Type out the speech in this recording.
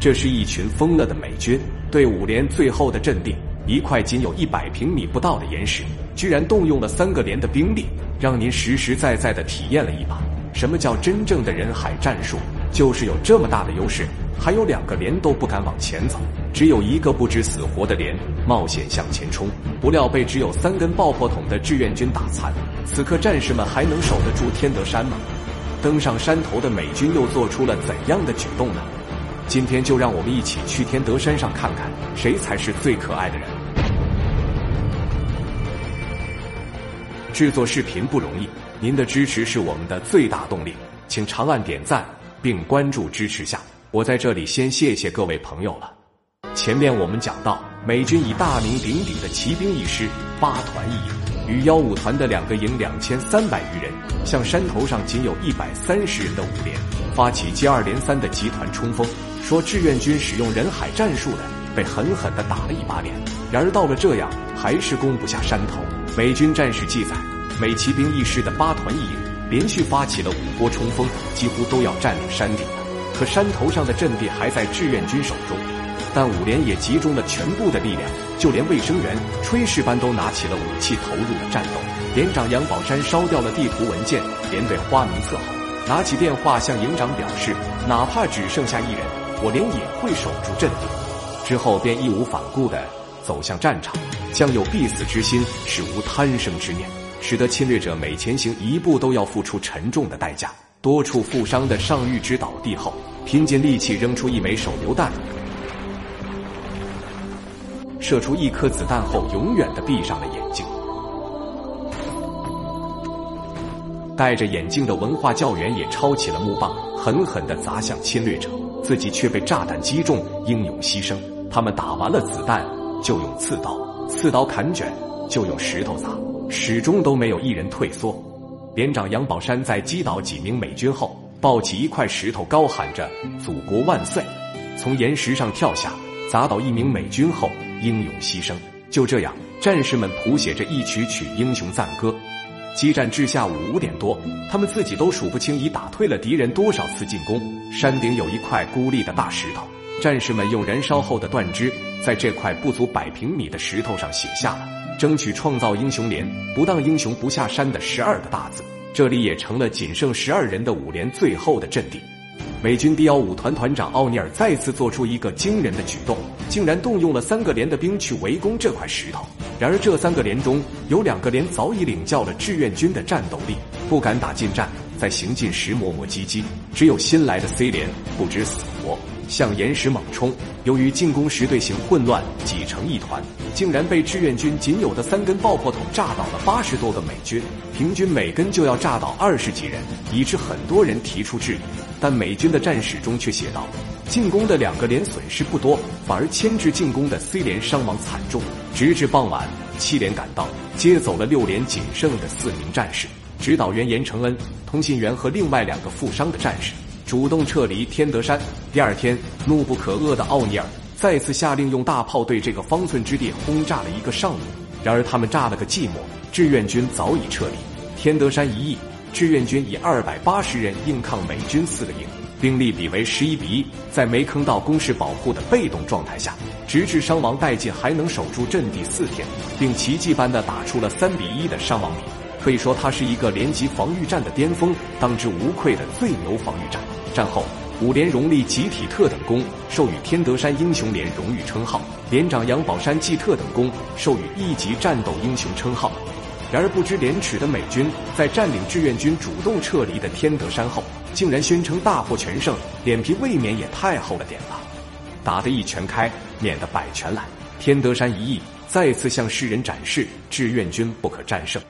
这是一群疯了的美军，对五连最后的阵地，一块仅有一百平米不到的岩石，居然动用了三个连的兵力，让您实实在在的体验了一把什么叫真正的人海战术。就是有这么大的优势，还有两个连都不敢往前走，只有一个不知死活的连冒险向前冲，不料被只有三根爆破筒的志愿军打残。此刻战士们还能守得住天德山吗？登上山头的美军又做出了怎样的举动呢？今天就让我们一起去天德山上看看，谁才是最可爱的人。制作视频不容易，您的支持是我们的最大动力，请长按点赞。并关注支持下，我在这里先谢谢各位朋友了。前面我们讲到，美军以大名鼎鼎的骑兵一师八团一营，与幺五团的两个营两千三百余人，向山头上仅有一百三十人的五连发起接二连三的集团冲锋。说志愿军使用人海战术的，被狠狠地打了一把脸。然而到了这样，还是攻不下山头。美军战士记载，美骑兵一师的八团一营。连续发起了五波冲锋，几乎都要占领山顶了。可山头上的阵地还在志愿军手中，但五连也集中了全部的力量，就连卫生员炊事班都拿起了武器投入了战斗。连长杨宝山烧掉了地图文件，连队花名册后，拿起电话向营长表示：“哪怕只剩下一人，我连也会守住阵地。”之后便义无反顾地走向战场。将有必死之心，使无贪生之念。使得侵略者每前行一步都要付出沉重的代价，多处负伤的上尉之倒地后，拼尽力气扔出一枚手榴弹，射出一颗子弹后，永远的闭上了眼睛。戴着眼镜的文化教员也抄起了木棒，狠狠的砸向侵略者，自己却被炸弹击中，英勇牺牲。他们打完了子弹，就用刺刀，刺刀砍卷，就用石头砸。始终都没有一人退缩。连长杨宝山在击倒几名美军后，抱起一块石头，高喊着“祖国万岁”，从岩石上跳下，砸倒一名美军后，英勇牺牲。就这样，战士们谱写着一曲曲英雄赞歌。激战至下午五点多，他们自己都数不清已打退了敌人多少次进攻。山顶有一块孤立的大石头，战士们用燃烧后的断枝，在这块不足百平米的石头上写下了。争取创造英雄连，不当英雄不下山的十二个大字，这里也成了仅剩十二人的五连最后的阵地。美军第幺五团团长奥尼尔再次做出一个惊人的举动，竟然动用了三个连的兵去围攻这块石头。然而这三个连中有两个连早已领教了志愿军的战斗力，不敢打近战，在行进时磨磨唧唧。只有新来的 C 连不知死活。向岩石猛冲，由于进攻时队形混乱，挤成一团，竟然被志愿军仅有的三根爆破筒炸倒了八十多个美军，平均每根就要炸倒二十几人，以致很多人提出质疑。但美军的战史中却写道：进攻的两个连损失不多，反而牵制进攻的 C 连伤亡惨重。直至傍晚，七连赶到，接走了六连仅剩的四名战士，指导员严承恩、通信员和另外两个负伤的战士。主动撤离天德山。第二天，怒不可遏的奥尼尔再次下令用大炮对这个方寸之地轰炸了一个上午。然而他们炸了个寂寞，志愿军早已撤离。天德山一役，志愿军以二百八十人硬抗美军四个营，兵力比为十一比一，在没坑到工事保护的被动状态下，直至伤亡殆尽还能守住阵地四天，并奇迹般的打出了三比一的伤亡比。可以说，它是一个连级防御战的巅峰，当之无愧的最牛防御战。战后，五连荣立集体特等功，授予天德山英雄连荣誉称号；连长杨宝山记特等功，授予一级战斗英雄称号。然而，不知廉耻的美军在占领志愿军主动撤离的天德山后，竟然宣称大获全胜，脸皮未免也太厚了点吧？打得一拳开，免得百拳来。天德山一役再次向世人展示志愿军不可战胜。